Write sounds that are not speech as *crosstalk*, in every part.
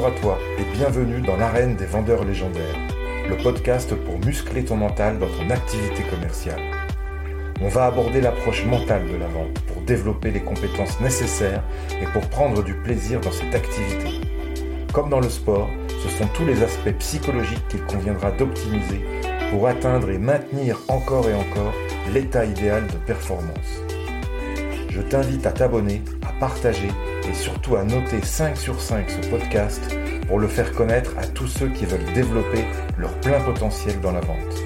Bonjour à toi et bienvenue dans l'arène des vendeurs légendaires, le podcast pour muscler ton mental dans ton activité commerciale. On va aborder l'approche mentale de la vente pour développer les compétences nécessaires et pour prendre du plaisir dans cette activité. Comme dans le sport, ce sont tous les aspects psychologiques qu'il conviendra d'optimiser pour atteindre et maintenir encore et encore l'état idéal de performance. Je t'invite à t'abonner, à partager et surtout à noter 5 sur 5 ce podcast pour le faire connaître à tous ceux qui veulent développer leur plein potentiel dans la vente.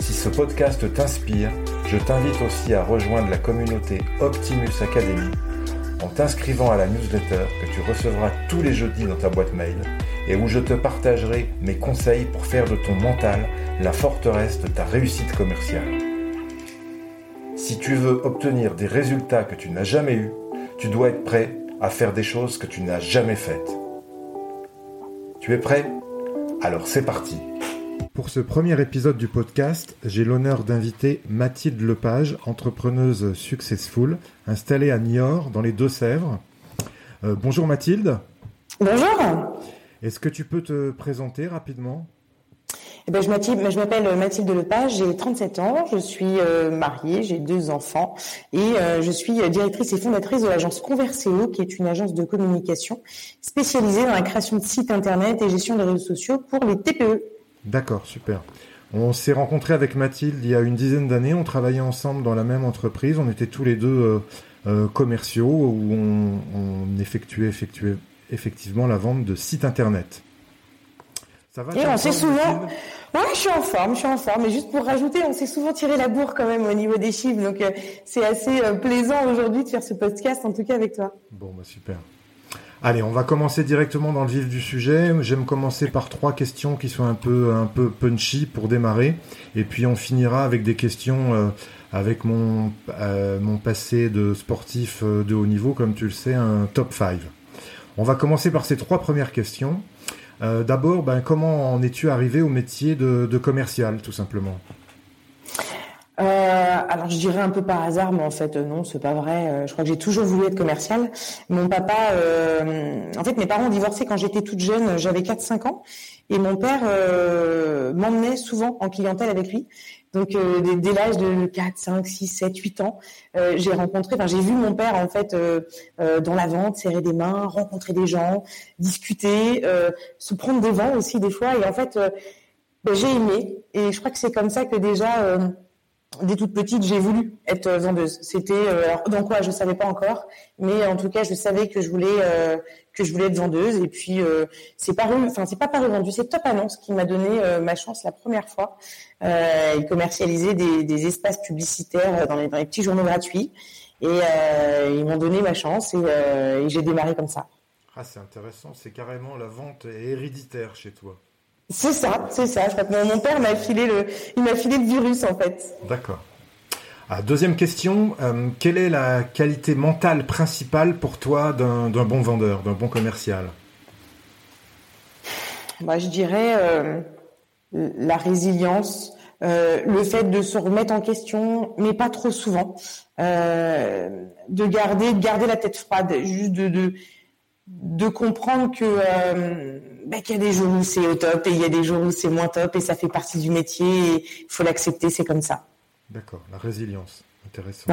Si ce podcast t'inspire, je t'invite aussi à rejoindre la communauté Optimus Academy en t'inscrivant à la newsletter que tu recevras tous les jeudis dans ta boîte mail et où je te partagerai mes conseils pour faire de ton mental la forteresse de ta réussite commerciale. Si tu veux obtenir des résultats que tu n'as jamais eus, tu dois être prêt à faire des choses que tu n'as jamais faites. Tu es prêt? Alors c'est parti. Pour ce premier épisode du podcast, j'ai l'honneur d'inviter Mathilde Lepage, entrepreneuse successful, installée à Niort, dans les Deux-Sèvres. Euh, bonjour Mathilde. Bonjour. Est-ce que tu peux te présenter rapidement? Eh ben, je m'appelle Mathilde Lepage, j'ai 37 ans, je suis euh, mariée, j'ai deux enfants et euh, je suis directrice et fondatrice de l'agence Converséo, qui est une agence de communication spécialisée dans la création de sites internet et gestion des réseaux sociaux pour les TPE. D'accord, super. On s'est rencontrés avec Mathilde il y a une dizaine d'années, on travaillait ensemble dans la même entreprise, on était tous les deux euh, commerciaux où on, effectuait effectivement la vente de sites internet. Ça va Et on s'est souvent. Ouais, je suis en forme, je suis en forme. Mais juste pour rajouter, on s'est souvent tiré la bourre quand même au niveau des chiffres. Donc euh, c'est assez euh, plaisant aujourd'hui de faire ce podcast, en tout cas avec toi. Bon, bah super. Allez, on va commencer directement dans le vif du sujet. J'aime commencer par trois questions qui sont un peu un peu punchy pour démarrer, et puis on finira avec des questions euh, avec mon mon passé de sportif de haut niveau, comme tu le sais, un top 5. On va commencer par ces trois premières questions. Euh, d'abord, ben, comment en es-tu arrivé au métier de, commercial, tout simplement euh, alors je dirais un peu par hasard, mais en fait non, c'est pas vrai. Euh, je crois que j'ai toujours voulu être commercial. Mon papa, en fait mes parents ont divorcé quand j'étais toute jeune, j'avais 4-5 ans, et mon père m'emmenait souvent en clientèle avec lui. Donc euh, dès, l'âge de 4, 5, 6, 7, 8 ans, euh, j'ai rencontré, enfin j'ai vu mon père en fait euh, dans la vente, serrer des mains, rencontrer des gens, discuter, se prendre des vents aussi des fois. Et en fait, ben, j'ai aimé. Et je crois que c'est comme ça que déjà dès toute petite, j'ai voulu être vendeuse. C'était euh, dans quoi je savais pas encore, mais en tout cas, je savais que je voulais euh, que je voulais être vendeuse. Et puis euh, c'est paru, enfin c'est pas paru vendu, c'est Top Annonce qui m'a donné ma chance la première fois. ils commercialisaient des, espaces publicitaires dans les, petits journaux gratuits, et ils m'ont donné ma chance et, et j'ai démarré comme ça. Ah, c'est intéressant. C'est carrément la vente héréditaire chez toi. C'est ça, c'est ça. Je crois que mon père m'a filé le, il m'a filé le virus en fait. D'accord. Ah, deuxième question, euh, quelle est la qualité mentale principale pour toi d'un bon vendeur, d'un bon commercial? Bah, Je dirais euh, la résilience, euh, le fait de se remettre en question, mais pas trop souvent, de garder, de garder la tête froide, juste de, de, de comprendre que bah, qu'il y a des jours où c'est au top et il y a des jours où c'est moins top et ça fait partie du métier et il faut l'accepter, c'est comme ça. D'accord, la résilience, intéressant.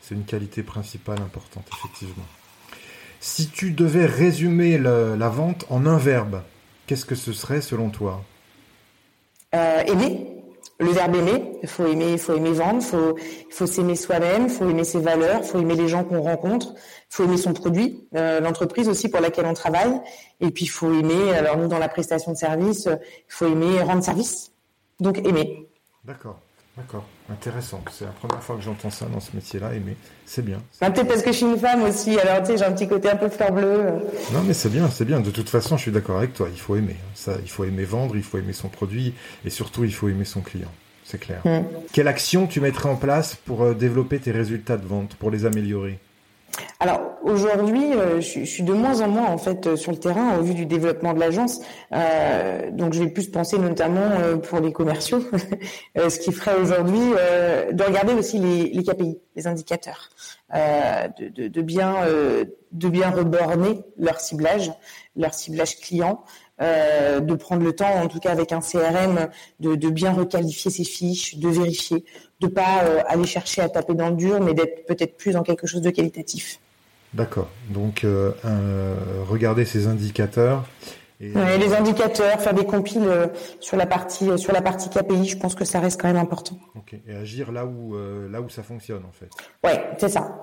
C'est une qualité principale importante, effectivement. Si tu devais résumer la vente en un verbe, qu'est-ce que ce serait selon toi? Euh, Aimer? Le verbe aimer, il faut aimer, faut aimer vendre, faut, il faut s'aimer soi-même, il faut aimer ses valeurs, il faut aimer les gens qu'on rencontre, il faut aimer son produit, euh, l'entreprise aussi pour laquelle on travaille, et puis il faut aimer. Alors nous dans la prestation de service, il faut aimer rendre service, donc aimer. D'accord, d'accord, intéressant. C'est la première fois que j'entends ça dans ce métier-là, aimer, c'est bien. Peut-être parce que je suis une femme aussi, alors tu sais j'ai un petit côté un peu fleur bleue. Non mais c'est bien, c'est bien. De toute façon, je suis d'accord avec toi. Il faut aimer. Ça, il faut aimer vendre, il faut aimer son produit, et surtout il faut aimer son client c'est clair. Mm. Quelle action tu mettrais en place pour euh, développer tes résultats de vente, pour les améliorer? Alors aujourd'hui, euh, je, suis de moins en moins en fait euh, sur le terrain au vu du développement de l'agence. Euh, donc je vais plus penser notamment pour les commerciaux, *laughs* ce qui ferait aujourd'hui de regarder aussi les, KPI, les indicateurs, de, bien de bien reborner leur ciblage, leur ciblage client. de prendre le temps, en tout cas avec un CRM, de, de bien requalifier ses fiches, de vérifier, de pas aller chercher à taper dans le dur, mais d'être peut-être plus dans quelque chose de qualitatif. D'accord. Donc, euh, regarder ces indicateurs. Et... les indicateurs, faire des compiles euh, sur la partie euh, sur la partie KPI, je pense que ça reste quand même important. Et agir là où là où ça fonctionne en fait. Ouais, c'est ça.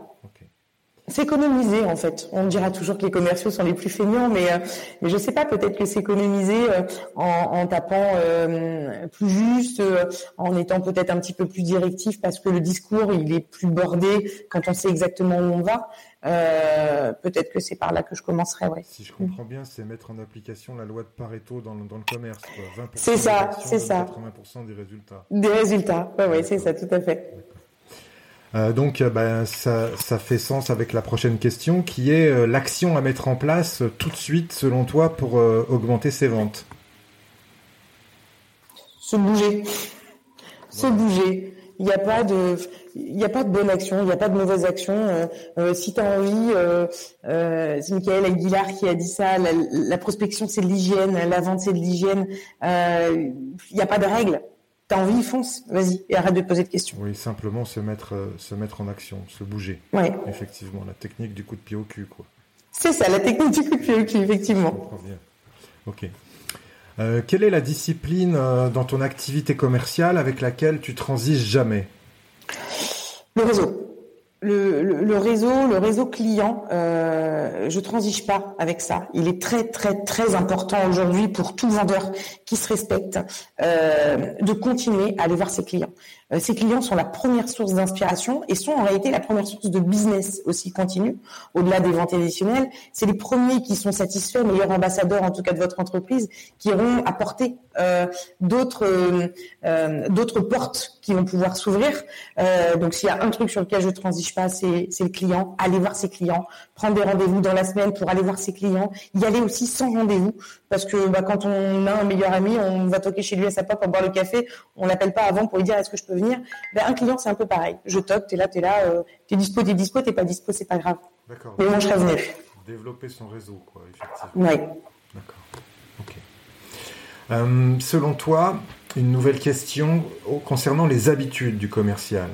S'économiser en fait. On dira toujours que les commerciaux sont les plus feignants, mais, euh, mais je sais pas, peut-être que s'économiser euh, en, en, tapant euh, plus juste, en étant peut-être un petit peu plus directif parce que le discours il est plus bordé quand on sait exactement où on va. peut-être que c'est par là que je commencerai. Ouais. Si je comprends bien, c'est mettre en application la loi de Pareto dans le, dans le commerce. C'est ça, c'est ça. 80% des résultats. Des résultats, ouais, ouais, c'est ça, tout à fait. Euh, donc, euh, ben, ça, ça, fait sens avec la prochaine question, qui est euh, l'action à mettre en place tout de suite, selon toi, pour augmenter ses ventes. Se bouger, se bouger. Il n'y a pas de, il n'y a pas de bonne action, il n'y a pas de mauvaise action. si tu as envie, c'est Michael Aguilar qui a dit ça. La, la prospection c'est de l'hygiène, la vente c'est de l'hygiène. Il n'y a pas de règles T'as envie, fonce, vas-y, et arrête de poser de questions. Oui, simplement se mettre, euh, se mettre en action, se bouger. Oui. Effectivement, la technique du coup de pied au cul, quoi. C'est ça, la technique du coup de pied au cul, effectivement. bien. Ok. Euh, quelle est la discipline euh, dans ton activité commerciale avec laquelle tu transiges jamais? Le réseau le, réseau, le réseau client, euh, je transige pas avec ça. Il est très très très important aujourd'hui pour tout vendeur qui se respecte euh, de continuer à aller voir ses clients. Euh, ces clients sont la première source d'inspiration et sont en réalité la première source de business aussi continu, au-delà des ventes additionnelles. C'est les premiers qui sont satisfaits, meilleurs ambassadeurs en tout cas de votre entreprise, qui iront apporter euh, d'autres euh, d'autres portes qui vont pouvoir s'ouvrir. donc s'il y a un truc sur lequel je transige pas, c'est le client. Aller voir ses clients, prendre des rendez-vous dans la semaine pour aller voir ses clients, y aller aussi sans rendez-vous, parce que bah, quand on a un meilleur ami, on va toquer chez lui à sa porte pour boire le café, on l'appelle pas avant pour lui dire est-ce que je peux venir? Ben, Un client, c'est un peu pareil. Je toque, tu es là, tu es là, euh, tu es dispo, tu es dispo, tu pas dispo, c'est pas grave. D'accord. Mais moi, je serais venu. Développer son réseau, quoi, effectivement. Oui. D'accord. Ok. Euh, selon toi, une nouvelle question concernant les habitudes du commercial.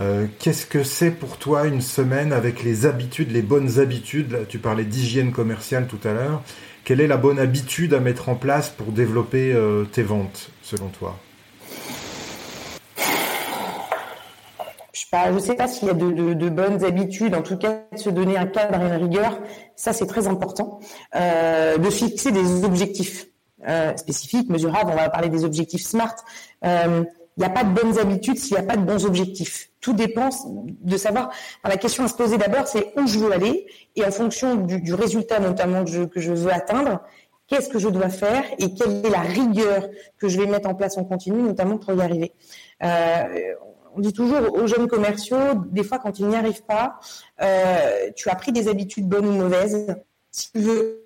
Euh, qu'est-ce que c'est pour toi une semaine avec les habitudes, les bonnes habitudes? Tu parlais d'hygiène commerciale tout à l'heure. Quelle est la bonne habitude à mettre en place pour développer tes ventes, selon toi? Je ne sais pas s'il y a de, bonnes habitudes, en tout cas de se donner un cadre et une rigueur, ça c'est très important, euh, de fixer des objectifs euh, spécifiques, mesurables, on va parler des objectifs SMART. Euh, il n'y a pas de bonnes habitudes s'il n'y a pas de bons objectifs. Tout dépend de savoir. la question à se poser d'abord, c'est où je veux aller et en fonction du, résultat notamment que je, veux atteindre, qu'est-ce que je dois faire et quelle est la rigueur que je vais mettre en place en continu, notamment pour y arriver. Euh, on dit toujours aux jeunes commerciaux, des fois quand ils n'y arrivent pas, euh, tu as pris des habitudes bonnes ou mauvaises. Si tu veux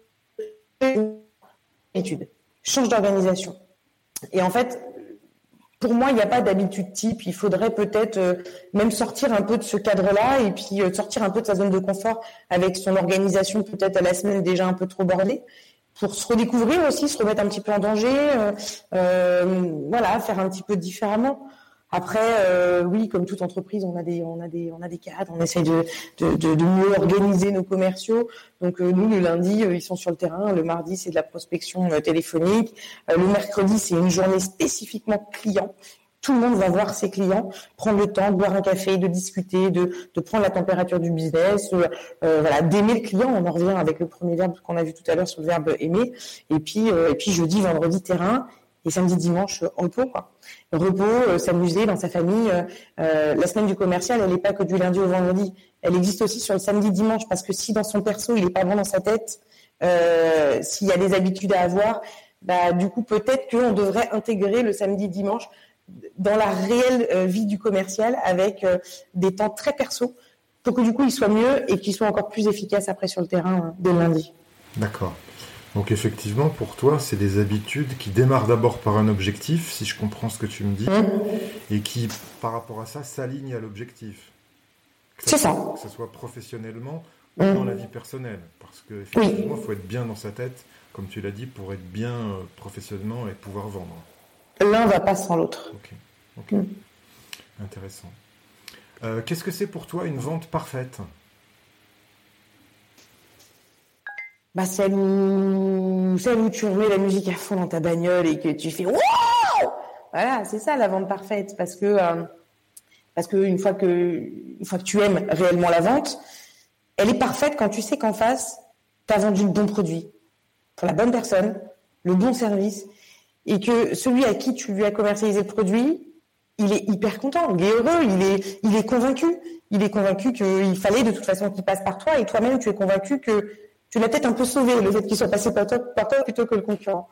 étude, change d'organisation. Et en fait, pour moi, il n'y a pas d'habitude type. Il faudrait peut-être euh, même sortir un peu de ce cadre-là et puis euh, sortir un peu de sa zone de confort avec son organisation peut-être à la semaine déjà un peu trop bordée pour se redécouvrir aussi, se remettre un petit peu en danger, voilà, faire un petit peu différemment. Après, euh, oui, comme toute entreprise, on a des, on a des, on a des cadres. On essaye de, de, mieux organiser nos commerciaux. Donc euh, nous, le lundi, euh, ils sont sur le terrain. Le mardi, c'est de la prospection téléphonique. le mercredi, c'est une journée spécifiquement client. Tout le monde va voir ses clients, prendre le temps de boire un café, de discuter, de, de prendre la température du business, voilà, d'aimer le client. On en revient avec le premier verbe qu'on a vu tout à l'heure sur le verbe aimer. Et puis, et puis jeudi, vendredi, terrain et samedi, dimanche, repos. Quoi. Repos, euh, s'amuser dans sa famille. Euh, euh, la semaine du commercial, elle n'est pas que du lundi au vendredi. Elle existe aussi sur le samedi, dimanche, parce que si dans son perso, il n'est pas bon dans sa tête, s'il y a des habitudes à avoir, bah, du coup, peut-être qu'on devrait intégrer le samedi, dimanche dans la réelle vie du commercial avec des temps très perso pour que du coup, il soit mieux et qu'il soit encore plus efficace après sur le terrain dès lundi. D'accord. Donc effectivement, pour toi, c'est des habitudes qui démarrent d'abord par un objectif, si je comprends ce que tu me dis, mmh. et qui, par rapport à ça, s'alignent à l'objectif. C'est ça. Que ce soit professionnellement ou dans la vie personnelle. Parce qu'effectivement, il faut être bien dans sa tête, comme tu l'as dit, pour être bien euh, professionnellement et pouvoir vendre. L'un va pas sans l'autre. Ok. Mmh. Intéressant. Euh, qu'est-ce que c'est pour toi une vente parfaite? Bah, celle où, tu remets la musique à fond dans ta bagnole et que tu fais Wow Voilà, c'est ça la vente parfaite. Parce que, euh, que, une fois que tu aimes réellement la vente, elle est parfaite quand tu sais qu'en face, tu as vendu le bon produit pour la bonne personne, le bon service, et que celui à qui tu lui as commercialisé le produit, il est hyper content, il est heureux, il est, il est convaincu. Il est convaincu qu'il fallait de toute façon qu'il passe par toi, et toi-même, tu es convaincu que tu l'as peut-être un peu sauvé, le fait qu'il soit passé par toi, plutôt que le concurrent.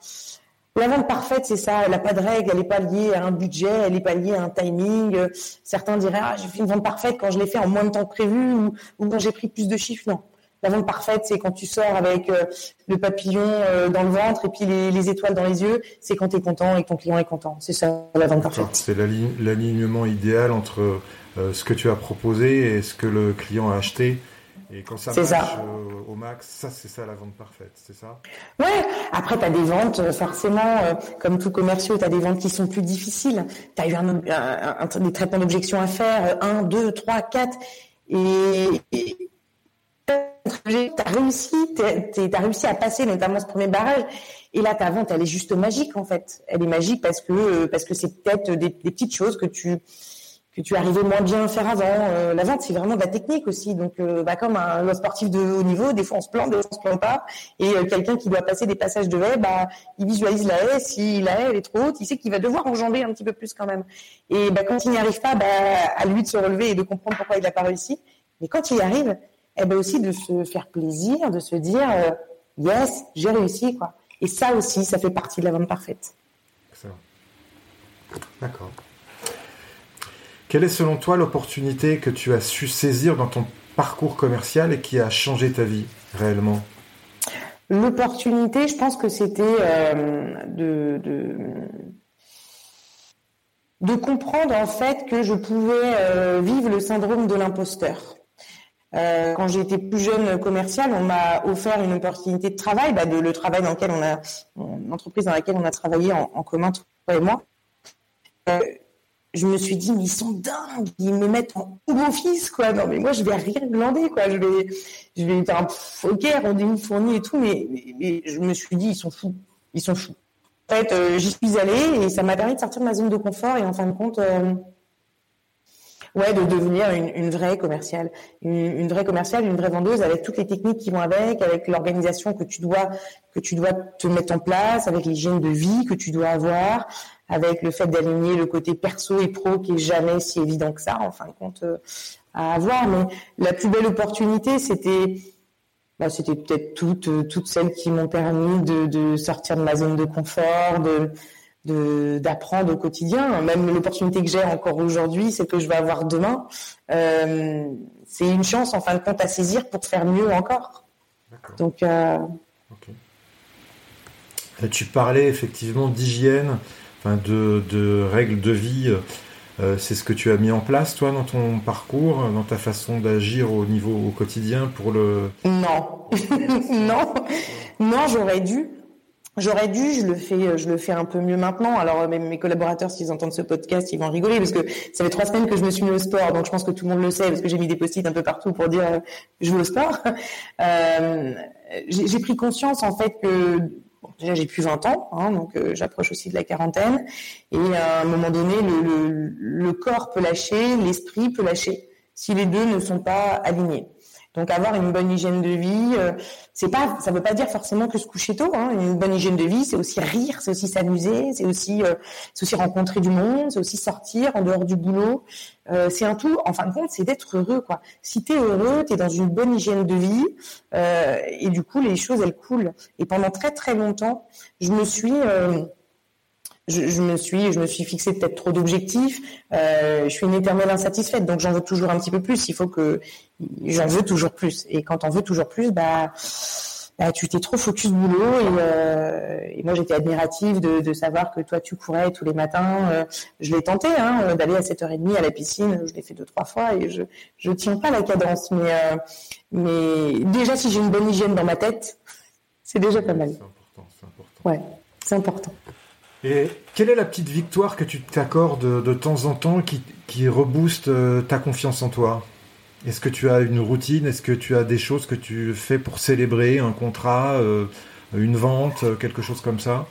La vente parfaite, c'est ça. Elle n'a pas de règle, elle n'est pas liée à un budget, elle n'est pas liée à un timing. Certains diraient, ah, j'ai fait une vente parfaite quand je l'ai fait en moins de temps que prévu ou, quand j'ai pris plus de chiffres. Non. La vente parfaite, c'est quand tu sors avec euh, le papillon euh, dans le ventre et puis les, étoiles dans les yeux. C'est quand tu es content et que ton client est content. C'est ça, la vente parfaite. C'est l'alignement idéal entre euh, ce que tu as proposé et ce que le client a acheté. Et quand ça marche euh, au max, ça c'est ça la vente parfaite, c'est ça? Ouais, après tu as des ventes, euh, forcément, euh, comme tout commerciaux, tu as des ventes qui sont plus difficiles. Tu as eu un, des traitements d'objection à faire, 1, 2, 3, 4, et tu as réussi, tu as réussi à passer notamment ce premier barrage. Et là, ta vente, elle est juste magique en fait. Elle est magique parce que parce que c'est peut-être des, des, petites choses que tu que tu arrivais moins bien à faire avant. Euh, la vente, c'est vraiment de la technique aussi. Donc, euh, bah, comme un, sportif de haut niveau, des fois on se plante, des fois on se plante pas. Et euh, quelqu'un qui doit passer des passages de haie, bah, il visualise la haie. Si la haie est trop haute, il sait qu'il va devoir enjamber un petit peu plus quand même. Et bah, quand il n'y arrive pas, à lui de se relever et de comprendre pourquoi il n'a pas réussi. Mais quand il y arrive, eh ben aussi de se faire plaisir, de se dire yes, j'ai réussi. Et ça aussi, ça fait partie de la vente parfaite. D'accord. Quelle est selon toi l'opportunité que tu as su saisir dans ton parcours commercial et qui a changé ta vie réellement? L'opportunité, je pense que c'était euh, de, comprendre en fait que je pouvais euh, vivre le syndrome de l'imposteur. Euh, quand j'étais plus jeune commercial, on m'a offert une opportunité de travail, bah, le travail dans lequel on a, l'entreprise dans laquelle on a travaillé en commun, toi et moi je me suis dit, mais ils sont dingues, ils me mettent en home office, quoi. Non, mais moi, je vais rien glander, quoi. Je vais, je vais un ok, rendez-vous fourni et tout, mais, mais, je me suis dit, ils sont fous, ils sont fous. En fait, euh, j'y suis allée et ça m'a permis de sortir de ma zone de confort et en fin de compte, euh, ouais, de devenir une, vraie commerciale, une, une, vraie commerciale, une vraie vendeuse avec toutes les techniques qui vont avec, avec l'organisation que tu dois que tu dois te mettre en place, avec l'hygiène de vie que tu dois avoir, avec le fait d'aligner le côté perso et pro qui est jamais si évident que ça, en fin de compte, euh, à avoir. Mais la plus belle opportunité, c'était bah, c'était peut-être toutes, toutes celles qui m'ont permis de, de, sortir de ma zone de confort, de d'apprendre au quotidien. Même l'opportunité que j'ai encore aujourd'hui, c'est que je vais avoir demain. Euh, c'est une chance, en fin de compte, à saisir pour faire mieux encore. Donc. Euh... Tu parlais effectivement d'hygiène de, règles de vie. Euh, c'est ce que tu as mis en place, toi, dans ton parcours, dans ta façon d'agir au niveau au quotidien pour le. Non, *laughs* non, non, j'aurais dû. J'aurais dû, je le fais, je le fais un peu mieux maintenant. Alors mes, collaborateurs, s'ils entendent ce podcast, ils vont rigoler parce que ça fait trois semaines que je me suis mis au sport, donc je pense que tout le monde le sait parce que j'ai mis des post-it un peu partout pour dire euh, je veux au sport. *laughs* Euh, j'ai pris conscience en fait que déjà j'ai plus 20 ans, hein, donc euh, j'approche aussi de la quarantaine. Et à un moment donné, le, le corps peut lâcher, l'esprit peut lâcher si les deux ne sont pas alignés. Donc avoir une bonne hygiène de vie, euh, c'est pas, ça veut pas dire forcément que se coucher tôt. Hein. Une bonne hygiène de vie, c'est aussi rire, c'est aussi s'amuser, c'est aussi, euh, c'est aussi rencontrer du monde, c'est aussi sortir en dehors du boulot. Euh, c'est un tout. En fin de compte, c'est d'être heureux, quoi. Si t'es heureux, t'es dans une bonne hygiène de vie, et du coup les choses elles coulent. Et pendant très très longtemps, je me suis je, me suis, je me suis fixé peut-être trop d'objectifs. Euh, je suis une éternelle insatisfaite, donc j'en veux toujours un petit peu plus. Il faut que j'en veux toujours plus. Et quand on veut toujours plus, bah, bah tu t'es trop focus boulot. Et, euh, et moi, j'étais admirative de, de, savoir que toi, tu courais tous les matins. Euh, je l'ai tenté hein, d'aller à 7h30 à la piscine. Je l'ai fait deux trois fois et je je tiens pas la cadence. Mais mais déjà, si j'ai une bonne hygiène dans ma tête, *laughs* c'est déjà pas mal. C'est important, c'est important. Ouais, c'est important. Et quelle est la petite victoire que tu t'accordes de, temps en temps qui, qui rebooste euh, ta confiance en toi? Est-ce que tu as une routine? Est-ce que tu as des choses que tu fais pour célébrer un contrat, euh, une vente, euh, quelque chose comme ça?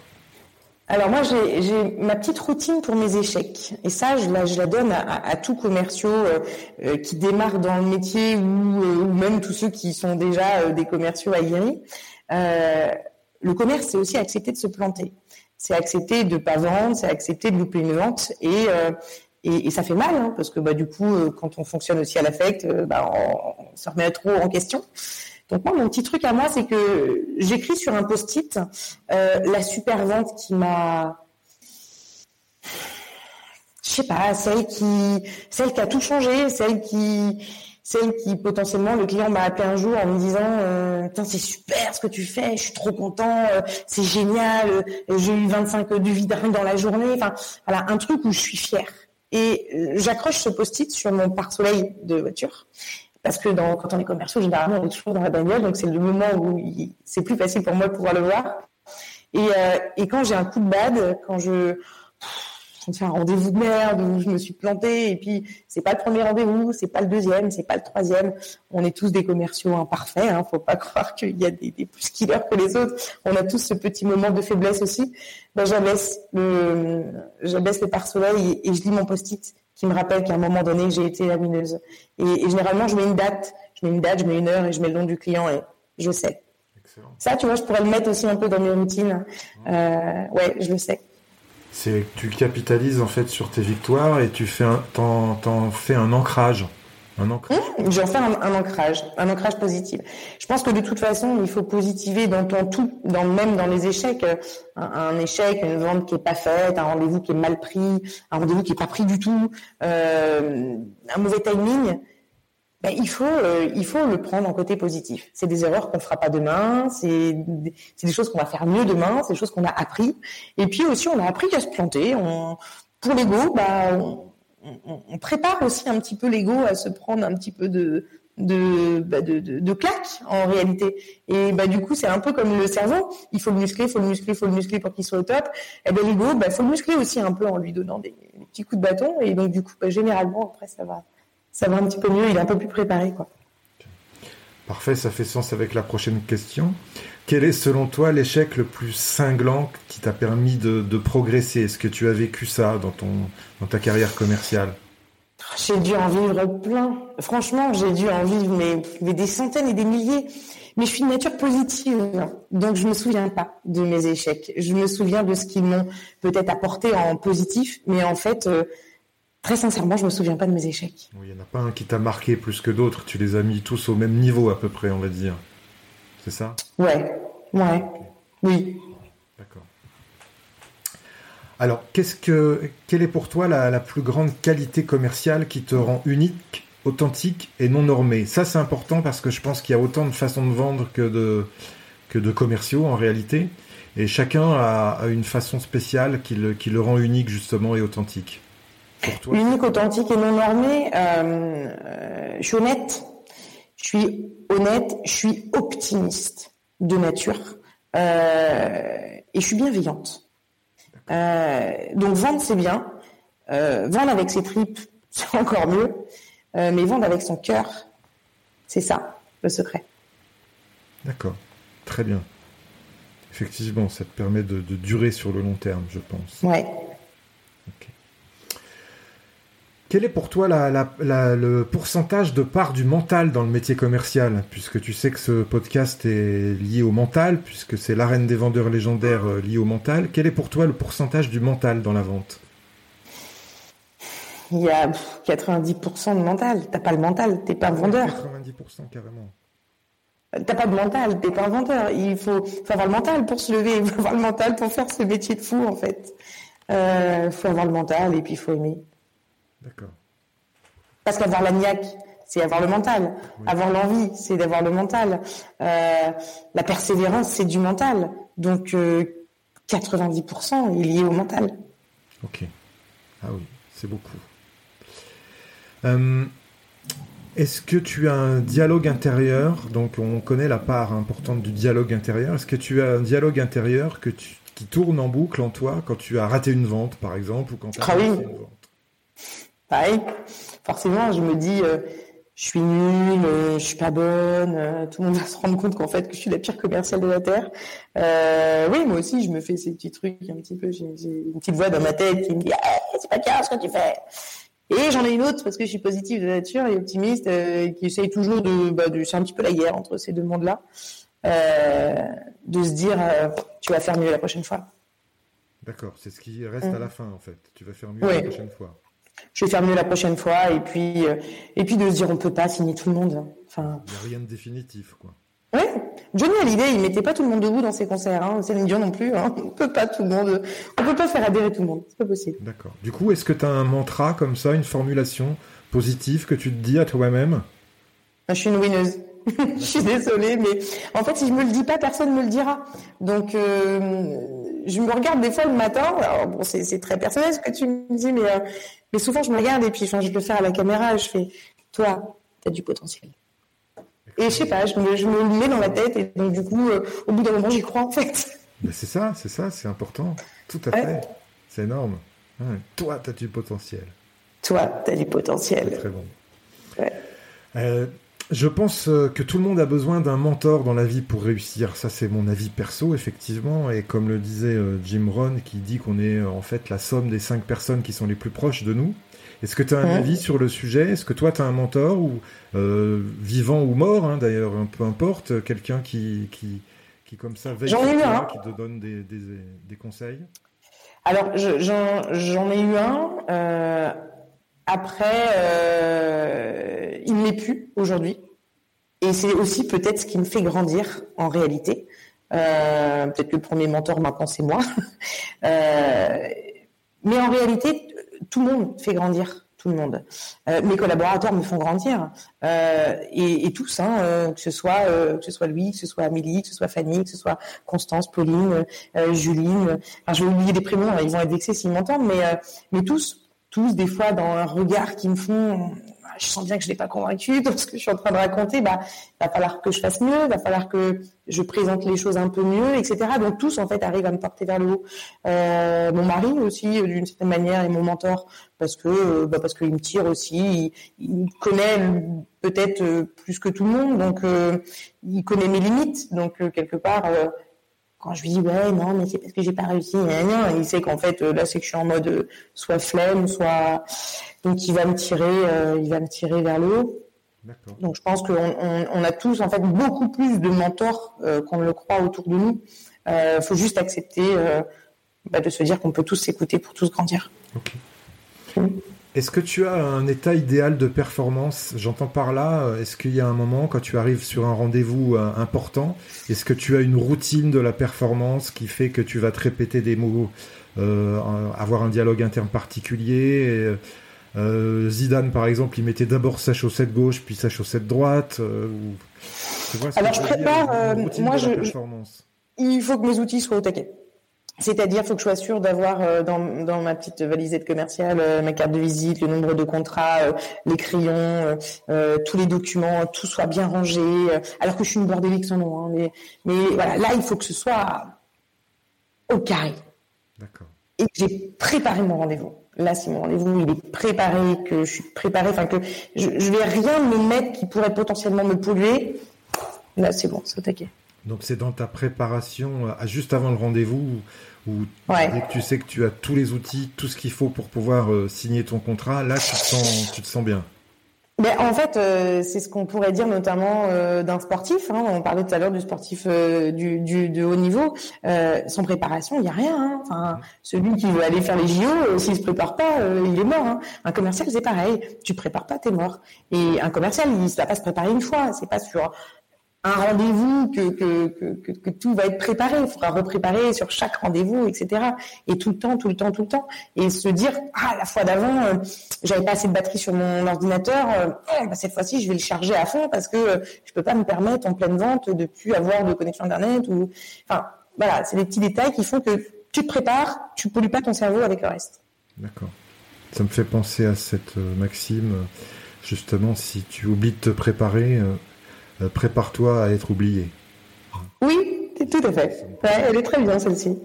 Alors moi j'ai ma petite routine pour mes échecs. Et ça je la, je la donne à, tous commerciaux qui démarrent dans le métier ou, ou, même tous ceux qui sont déjà des commerciaux aguerris. le commerce c'est aussi accepter de se planter c'est accepter de pas vendre, c'est accepter de louper une vente et euh, et, ça fait mal hein, parce que bah du coup euh, quand on fonctionne aussi à l'affect, euh, bah, on, se remet trop en question. Donc moi mon petit truc à moi c'est que j'écris sur un post-it la super vente qui m'a je sais pas, celle qui celle qui a tout changé, celle qui celle qui potentiellement le client m'a appelé un jour en me disant euh, c'est super ce que tu fais, je suis trop content, euh, c'est génial, euh, j'ai eu 25 de vidange dans la journée, enfin voilà un truc où je suis fière. Et euh, j'accroche ce post-it sur mon pare-soleil de voiture parce que dans, quand on est commercial, généralement on est toujours dans la bagnole, donc c'est le moment où c'est plus facile pour moi de pouvoir le voir. Et, et quand j'ai un coup de bad, quand je de faire un rendez-vous de merde où je me suis plantée et puis c'est pas le premier rendez-vous, c'est pas le deuxième, c'est pas le troisième. On est tous des commerciaux imparfaits, hein, faut pas *laughs* croire qu'il y a des, des, plus killers que les autres. On a tous ce petit moment de faiblesse aussi. Ben j'abaisse le j'abaisse le pare-soleil et, je lis mon post-it qui me rappelle qu'à un moment donné j'ai été la mineuse. Et, et, généralement je mets une date, je mets une date, je mets une heure et je mets le nom du client et je sais. Excellent. Ça, tu vois, je pourrais le mettre aussi un peu dans mes routines. Euh, ouais, je le sais c'est que tu capitalises en fait sur tes victoires et tu fais un, t'en, fais un ancrage. Un ancrage. Mmh, j'en fais un, ancrage, un ancrage positif. Je pense que de toute façon, il faut positiver dans ton tout, dans même dans les échecs. Un, échec, une vente qui est pas faite, un rendez-vous qui est mal pris, un rendez-vous qui est pas pris du tout, euh, un mauvais timing. Ben, il faut euh, il faut le prendre en côté positif. C'est des erreurs qu'on fera pas demain, c'est des choses qu'on va faire mieux demain, c'est des choses qu'on a appris. Et puis aussi on a appris à se planter. On, pour l'ego, bah, on, prépare aussi un petit peu l'ego à se prendre un petit peu de de, bah, de, de, claques en réalité. Et bah du coup c'est un peu comme le cerveau, il faut le muscler, il faut le muscler, il faut le muscler pour qu'il soit au top. Et ben l'ego, bah faut le muscler aussi un peu en lui donnant des, petits coups de bâton. Et donc du coup bah, généralement après ça va ça va un petit peu mieux, il est un peu plus préparé. Quoi. Parfait, ça fait sens avec la prochaine question. Quel est selon toi l'échec le plus cinglant qui t'a permis de, progresser? Est-ce que tu as vécu ça dans, ton, dans ta carrière commerciale? J'ai dû en vivre plein. Franchement, j'ai dû en vivre mais, des centaines et des milliers. Mais je suis de nature positive, donc je me souviens pas de mes échecs. Je me souviens de ce qu'ils m'ont peut-être apporté en positif, mais en fait, euh, Très sincèrement, je me souviens pas de mes échecs. Il n'y en a pas un qui t'a marqué plus que d'autres. Tu les as mis tous au même niveau à peu près, on va dire. C'est ça? Ouais, ouais, oui. D'accord. Alors, qu'est-ce que, quelle est pour toi la, plus grande qualité commerciale qui te rend unique, authentique et non normée? Ça, c'est important parce que je pense qu'il y a autant de façons de vendre que de, que de commerciaux en réalité. Et chacun a, une façon spéciale qui qui le rend unique justement et authentique. Unique, authentique et non normé. Euh, euh, je suis honnête. Je suis honnête. Je suis optimiste de nature. Euh, et je suis bienveillante. donc vendre c'est bien. vendre avec ses tripes *laughs* c'est encore mieux. mais vendre avec son cœur, c'est ça le secret. D'accord. Très bien. Effectivement, ça te permet de, de, durer sur le long terme, je pense. Ouais. Quel est pour toi le pourcentage de part du mental dans le métier commercial Puisque tu sais que ce podcast est lié au mental, puisque c'est l'arène des vendeurs légendaires euh, liée au mental. Quel est pour toi le pourcentage du mental dans la vente? Il y a 90% de mental. T'as pas le mental, t'es pas vendeur. 90% carrément. T'as pas de mental, t'es pas un vendeur. Il faut, faut avoir le mental pour se lever, il *laughs* faut avoir le mental pour faire ce métier de fou en fait. Il faut avoir le mental et puis il faut aimer. D'accord. Parce qu'avoir la niaque, c'est avoir le mental. Avoir l'envie, c'est d'avoir le mental. la persévérance, c'est du mental. Donc 90% est lié au mental. Ok. Ah oui, c'est beaucoup. Euh, est-ce que tu as un dialogue intérieur? Donc, on connaît la part importante du dialogue intérieur. Est-ce que tu as un dialogue intérieur que qui tourne en boucle en toi quand tu as raté une vente, par exemple, ou quand tu as ah oui. une vente? Pareil. Forcément, je me dis, euh, je suis nulle, euh, je suis pas bonne. Euh, tout le monde va se rendre compte qu'en fait, que je suis la pire commerciale de la terre. oui, moi aussi, je me fais ces petits trucs un petit peu. J'ai une petite voix dans ma tête qui me dit, ah, c'est pas bien ce que tu fais. Et j'en ai une autre parce que je suis positive de nature et optimiste, euh, qui essaye toujours de, bah, de c'est un petit peu la guerre entre ces deux mondes-là, euh, de se dire euh, tu vas faire mieux la prochaine fois. D'accord, c'est ce qui reste à la fin en fait. Tu vas faire mieux la prochaine fois. Je vais faire mieux la prochaine fois et puis et puis de se dire on peut pas signer tout le monde. Enfin. Il n'y a rien de définitif quoi. Ouais. Johnny Hallyday, il mettait pas tout le monde debout dans ses concerts. Hein. Céline Dion non plus. Hein. On peut pas tout le monde. On peut pas faire adhérer tout le monde. C'est pas possible. D'accord. Du coup, est-ce que tu as un mantra comme ça, une formulation positive que tu te dis à toi-même? Je suis une winneuse. *laughs* je suis désolée, mais en fait, si je me le dis pas, personne me le dira. Donc, euh, je me regarde des fois le matin. Alors bon, c'est très personnel ce que tu me dis, mais euh, mais souvent je me regarde et puis, enfin, je le fais à la caméra. Et je fais, toi, tu as du potentiel. Et je sais pas, je me, je me, le mets dans la tête et donc du coup, euh, au bout d'un moment, j'y crois en fait. c'est ça, c'est ça, c'est important. Tout à fait. C'est énorme. Toi, tu as du potentiel. Toi, tu as du potentiel. Très bon. Euh, je pense euh, que tout le monde a besoin d'un mentor dans la vie pour réussir. Ça, c'est mon avis perso, effectivement. Et comme le disait Jim Rohn, qui dit qu'on est en fait la somme des cinq personnes qui sont les plus proches de nous. Est-ce que tu as un avis sur le sujet? Est-ce que toi, tu as un mentor, ou euh, vivant ou mort, hein, d'ailleurs, peu importe, quelqu'un qui, qui, qui, comme ça, veille qui te donne des, des, des conseils? Alors, j'en ai eu un. Euh, après, euh, il l'est plus aujourd'hui. Et c'est aussi peut-être ce qui me fait grandir en réalité. peut-être que le premier mentor maintenant c'est moi. *laughs* mais en réalité, tout le monde fait grandir tout le monde. Euh, mes collaborateurs me font grandir euh, et, tous, hein, euh, que ce soit que ce soit Louis, que ce soit Amélie, que ce soit Fanny, que ce soit Constance, Pauline, Juline. Enfin, je vais oublier des prénoms, hein, ils vont être vexés s'ils m'entendent, mais mais tous, tous des fois dans un regard qui me font je sens bien que je l'ai pas convaincu *laughs* dans ce que je suis en train de raconter, bah, va falloir que je fasse mieux, va falloir que je présente les choses un peu mieux, etc. Donc tous en fait arrivent à me porter vers le haut. Euh, mon mari aussi, d'une certaine manière, est mon mentor parce que euh, bah, parce qu'il me tire aussi. Il, connaît peut-être euh, plus que tout le monde, donc il connaît mes limites. Donc quelque part quand je lui dis ouais non mais c'est parce que j'ai pas réussi il sait qu'en fait là c'est que je suis en mode soit flemme soit donc il va me tirer euh, il va me tirer vers le haut. Donc je pense qu'on on, a tous en fait beaucoup plus de mentors euh, qu'on le croit autour de nous. Il euh, faut juste accepter bah, de se dire qu'on peut tous s'écouter pour tous grandir. Mm. Est-ce que tu as un état idéal de performance? J'entends par là, est-ce qu'il y a un moment quand tu arrives sur un rendez-vous euh, important, est-ce que tu as une routine de la performance qui fait que tu vas te répéter des mots, euh, avoir un dialogue interne particulier? Euh, Zidane, par exemple, il mettait d'abord sa chaussette gauche, puis sa chaussette droite. Alors, je prépare. moi, je, il faut que mes outils soient au taquet. C'est-à-dire, il faut que je sois sûr d'avoir euh, dans, dans, ma petite valisette commerciale euh, ma carte de visite, le nombre de contrats, euh, les crayons, tous les documents, tout soit bien rangé. alors que je suis une bordélique sans nom, hein, mais, mais voilà, là, il faut que ce soit au carré. D'accord. Et j'ai préparé mon rendez-vous. Là, si mon rendez-vous il est préparé, que je suis préparé, enfin que je, je vais rien me mettre qui pourrait potentiellement me polluer. Là, c'est bon, c'est au taquet. Donc c'est dans ta préparation, euh, juste avant le rendez-vous, où, tu sais que tu as tous les outils, tout ce qu'il faut pour pouvoir euh, signer ton contrat, là tu te sens, tu te sens bien. Ben, en fait, euh, c'est ce qu'on pourrait dire notamment d'un sportif. Hein. on parlait tout à l'heure du sportif du, du, de haut niveau. sans préparation, il n'y a rien. Hein. Enfin, celui qui veut aller faire les JO, s'il se prépare pas, il est mort. Hein. Un commercial, c'est pareil. Tu prépares pas, t'es mort. Et un commercial, il ne va pas se préparer une fois. C'est pas sur un rendez-vous que, tout va être préparé. Il faudra repréparer sur chaque rendez-vous, etc. Et tout le temps, tout le temps, tout le temps. Et se dire, ah, la fois d'avant, euh, j'avais pas assez de batterie sur mon ordinateur. Euh, oh, bah, cette fois-ci, je vais le charger à fond parce que euh, je peux pas me permettre en pleine vente de plus avoir de connexion internet enfin, voilà, c'est des petits détails qui font que tu te prépares, tu pollues pas ton cerveau avec le reste. D'accord. Ça me fait penser à cette maxime, justement, si tu oublies de te préparer, euh, prépare-toi à être oublié. Oui, tout à fait. elle est très bien celle-ci.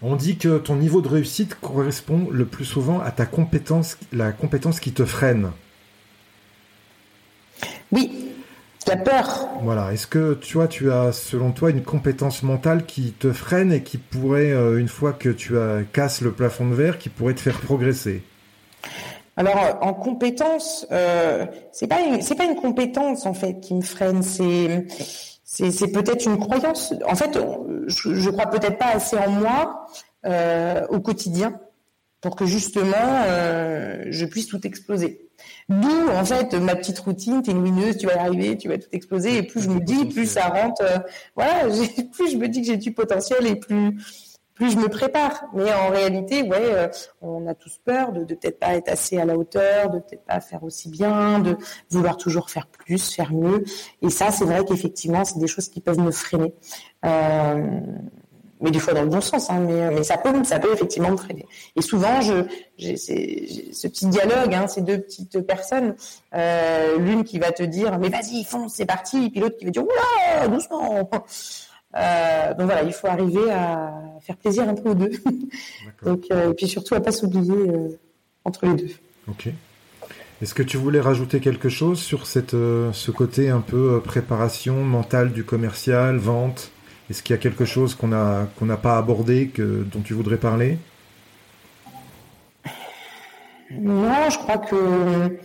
On dit que ton niveau de réussite correspond le plus souvent à ta compétence, la compétence qui te freine. Oui, la peur. Voilà. Est-ce que tu vois, tu as, selon toi, une compétence mentale qui te freine et qui pourrait, euh, une fois que tu as casse le plafond de verre, qui pourrait te faire progresser? Alors en compétence, euh, c'est pas c'est pas une compétence en fait qui me freine, c'est c'est peut-être une croyance. En fait, je, je crois peut-être pas assez en moi euh, au quotidien pour que justement euh, je puisse tout exploser. D'où en fait ma petite routine, t'es lumineuse, tu vas y arriver, tu vas tout exploser. Et plus je me dis, plus ça rentre. Euh, voilà, *laughs* plus je me dis que j'ai du potentiel et plus plus je me prépare. Mais en réalité, ouais, euh, on a tous peur de, de peut-être pas être assez à la hauteur, de peut-être pas faire aussi bien, de vouloir toujours faire plus, faire mieux. Et ça, c'est vrai qu'effectivement, c'est des choses qui peuvent me freiner. Euh, mais des fois dans le bon sens, hein, mais, ça peut, ça peut effectivement me freiner. Et souvent, j'ai, ce petit dialogue, hein, ces deux petites personnes, euh, l'une qui va te dire, mais vas-y, fonce, c'est parti, et puis l'autre qui va dire, oula, doucement. Euh, donc voilà, il faut arriver à faire plaisir un peu aux deux. *laughs* donc, euh, et puis surtout à pas s'oublier euh, entre les deux. Ok. Est-ce que tu voulais rajouter quelque chose sur cette, ce côté un peu préparation mentale du commercial, vente? Est-ce qu'il y a quelque chose qu'on n'a pas abordé que dont tu voudrais parler? Non, je crois que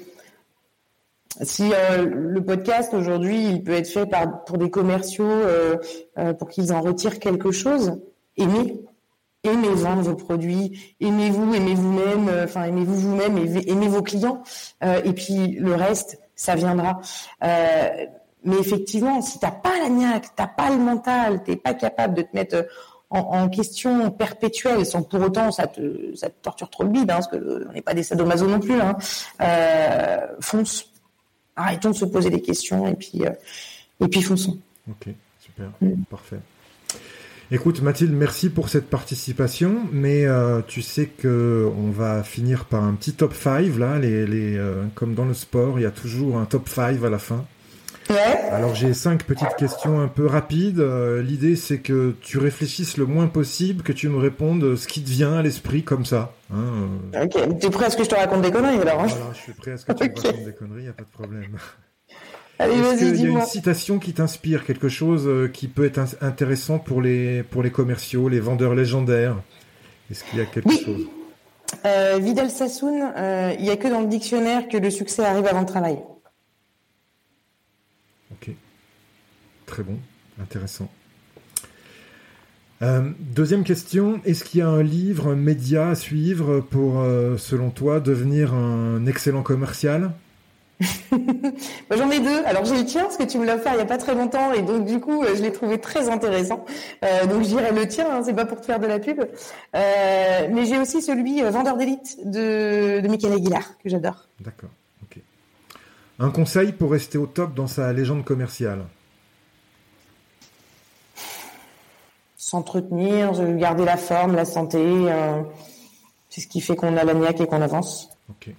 si euh, le podcast aujourd'hui, il peut être fait par, pour des commerciaux euh, euh, pour qu'ils en retirent quelque chose, aimez, aimez vendre vos produits, aimez-vous, aimez vous-même, enfin aimez-vous vous-même, aimez, vos clients, et puis le reste, ça viendra. mais effectivement, si t'as pas la niaque, t'as pas le mental, t'es pas capable de te mettre en, question perpétuelle, sans pour autant ça te, ça te torture trop le bide, hein, parce que on n'est pas des sadomaso non plus, hein, fonce arrêtons de se poser des questions et puis, euh, et puis fonçons. Ok, super, mm. parfait. Écoute Mathilde, merci pour cette participation, mais euh, tu sais que on va finir par un petit top 5 là, les, les euh, comme dans le sport, il y a toujours un top 5 à la fin. Alors j'ai cinq petites questions un peu rapides. L'idée c'est que tu réfléchisses le moins possible, que tu me répondes ce qui te vient à l'esprit comme ça. Hein, ok, tu es prêt à ce que je te raconte des conneries alors hein? Voilà, je suis prêt à ce que tu me racontes des conneries, il n'y a pas de problème. *laughs* Allez, vas-y, Il y a une citation qui t'inspire, quelque chose euh, qui peut être intéressant pour les, pour les commerciaux, les vendeurs légendaires? Est-ce qu'il y a quelque chose? Euh, Vidal Sassoon, euh, il n'y a que dans le dictionnaire que le succès arrive avant le travail. Ok. Très bon, intéressant. Euh, deuxième question, est-ce qu'il y a un livre, un média à suivre pour, euh, selon toi, devenir un excellent commercial? *laughs* J'en ai deux. Alors j'ai le tien parce que tu me l'as fait il y a pas très longtemps et donc du coup je l'ai trouvé très intéressant. Euh, donc je dirais le tien, hein, c'est pas pour te faire de la pub. mais j'ai aussi celui Vendeur d'élite de, de Michael Aguilar que j'adore. D'accord. Ok. Un conseil pour rester au top dans sa légende commerciale? S'entretenir, garder la forme, la santé. Euh, c'est ce qui fait qu'on a la niaque et qu'on avance. Ok.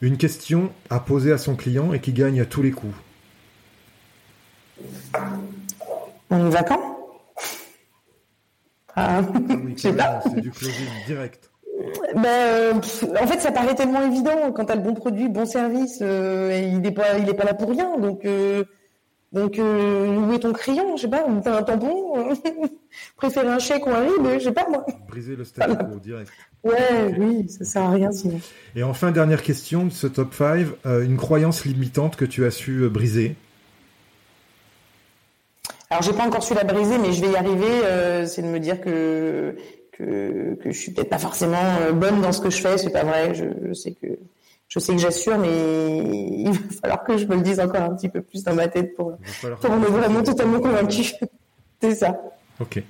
Une question à poser à son client et qui gagne à tous les coups. On y va quand? Ah, oui, *laughs* c'est du closing direct. Ben, euh, en fait, ça paraît tellement évident quand tu as le bon produit, bon service, euh, il n'est pas, il est pas là pour rien. Donc, donc, euh, où est ton crayon? Je sais pas, t'as un tampon? *laughs* Préfère un chèque ou un rib Je sais pas, moi. Briser le statu quo direct. Ouais, oui, ça sert à rien sinon. Et enfin, dernière question de ce top 5, euh, une croyance limitante que tu as su euh, briser? Alors, j'ai pas encore su la briser, mais je vais y arriver. Euh, c'est de me dire que, que, que je suis peut-être pas forcément bonne dans ce que je fais. C'est pas vrai. Je, je sais que je sais que j'assure, mais il va falloir que je me le dise encore un petit peu plus dans ma tête pour, pour me vraiment totalement convaincu. *laughs* C'est ça. Ok.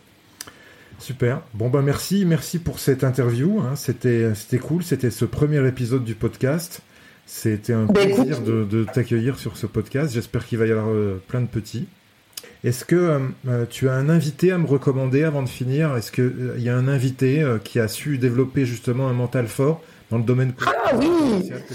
Super. Bon bah merci, merci pour cette interview. Hein. C'était c'était cool. C'était ce premier épisode du podcast. C'était un bah, plaisir de, t'accueillir sur ce podcast. J'espère qu'il va y avoir euh, plein de petits. Est-ce que euh, euh, tu as un invité à me recommander avant de finir? Est-ce qu'il il y a un invité qui a su développer justement un mental fort dans le domaine ah, oui. que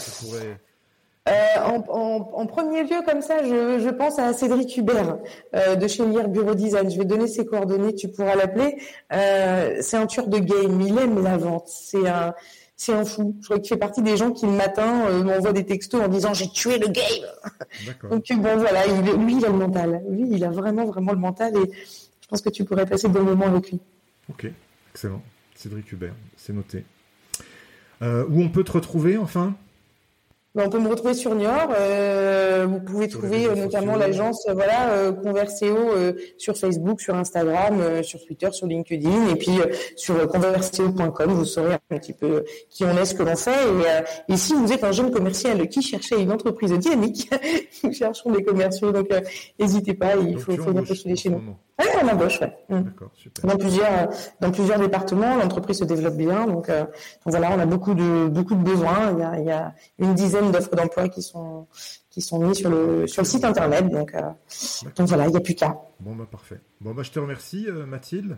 euh, en, premier lieu, comme ça, je, pense à Cédric Hubert euh, de chez Lire Bureau Design. Je vais donner ses coordonnées, tu pourras l'appeler. Euh, c'est un tueur de game, il aime la vente. C'est un, c'est un fou. Je crois qu'il fait partie des gens qui le matin m'envoient des textos en disant j'ai tué le game. Donc bon voilà, lui il a le mental. Lui il a vraiment vraiment le mental et je pense que tu pourrais passer de bons moments avec lui. Ok, excellent. Cédric Hubert, c'est noté. Où on peut te retrouver enfin? On peut me retrouver sur Niort. Euh, vous pouvez trouver euh, notamment l'agence euh, voilà euh, Converséo sur Facebook, sur Instagram, sur Twitter, sur LinkedIn et puis sur converséo.com. Vous saurez un petit peu qui on est, ce que l'on fait. Et, si vous êtes un jeune commercial qui cherchait une entreprise dynamique, *laughs* nous cherchons des commerciaux. Donc n'hésitez pas, il faut, faut venir postuler chez nous. Oui, on embauche, ouais. Mm. D'accord, super. Dans plusieurs, dans plusieurs départements, l'entreprise se développe bien. Donc, donc, voilà, on a beaucoup de, beaucoup de besoins. Il y a, il y a une dizaine d'offres d'emploi qui sont qui sont mis sur le sur le site internet. Donc, euh, donc voilà, il n'y a plus qu'à. Bon bah parfait. Bon bah je te remercie euh, Mathilde.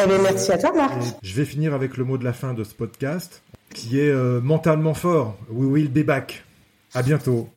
Eh bien, merci à toi Marc. je vais finir avec le mot de la fin de ce podcast qui est euh, mentalement fort. We will be back. À bientôt.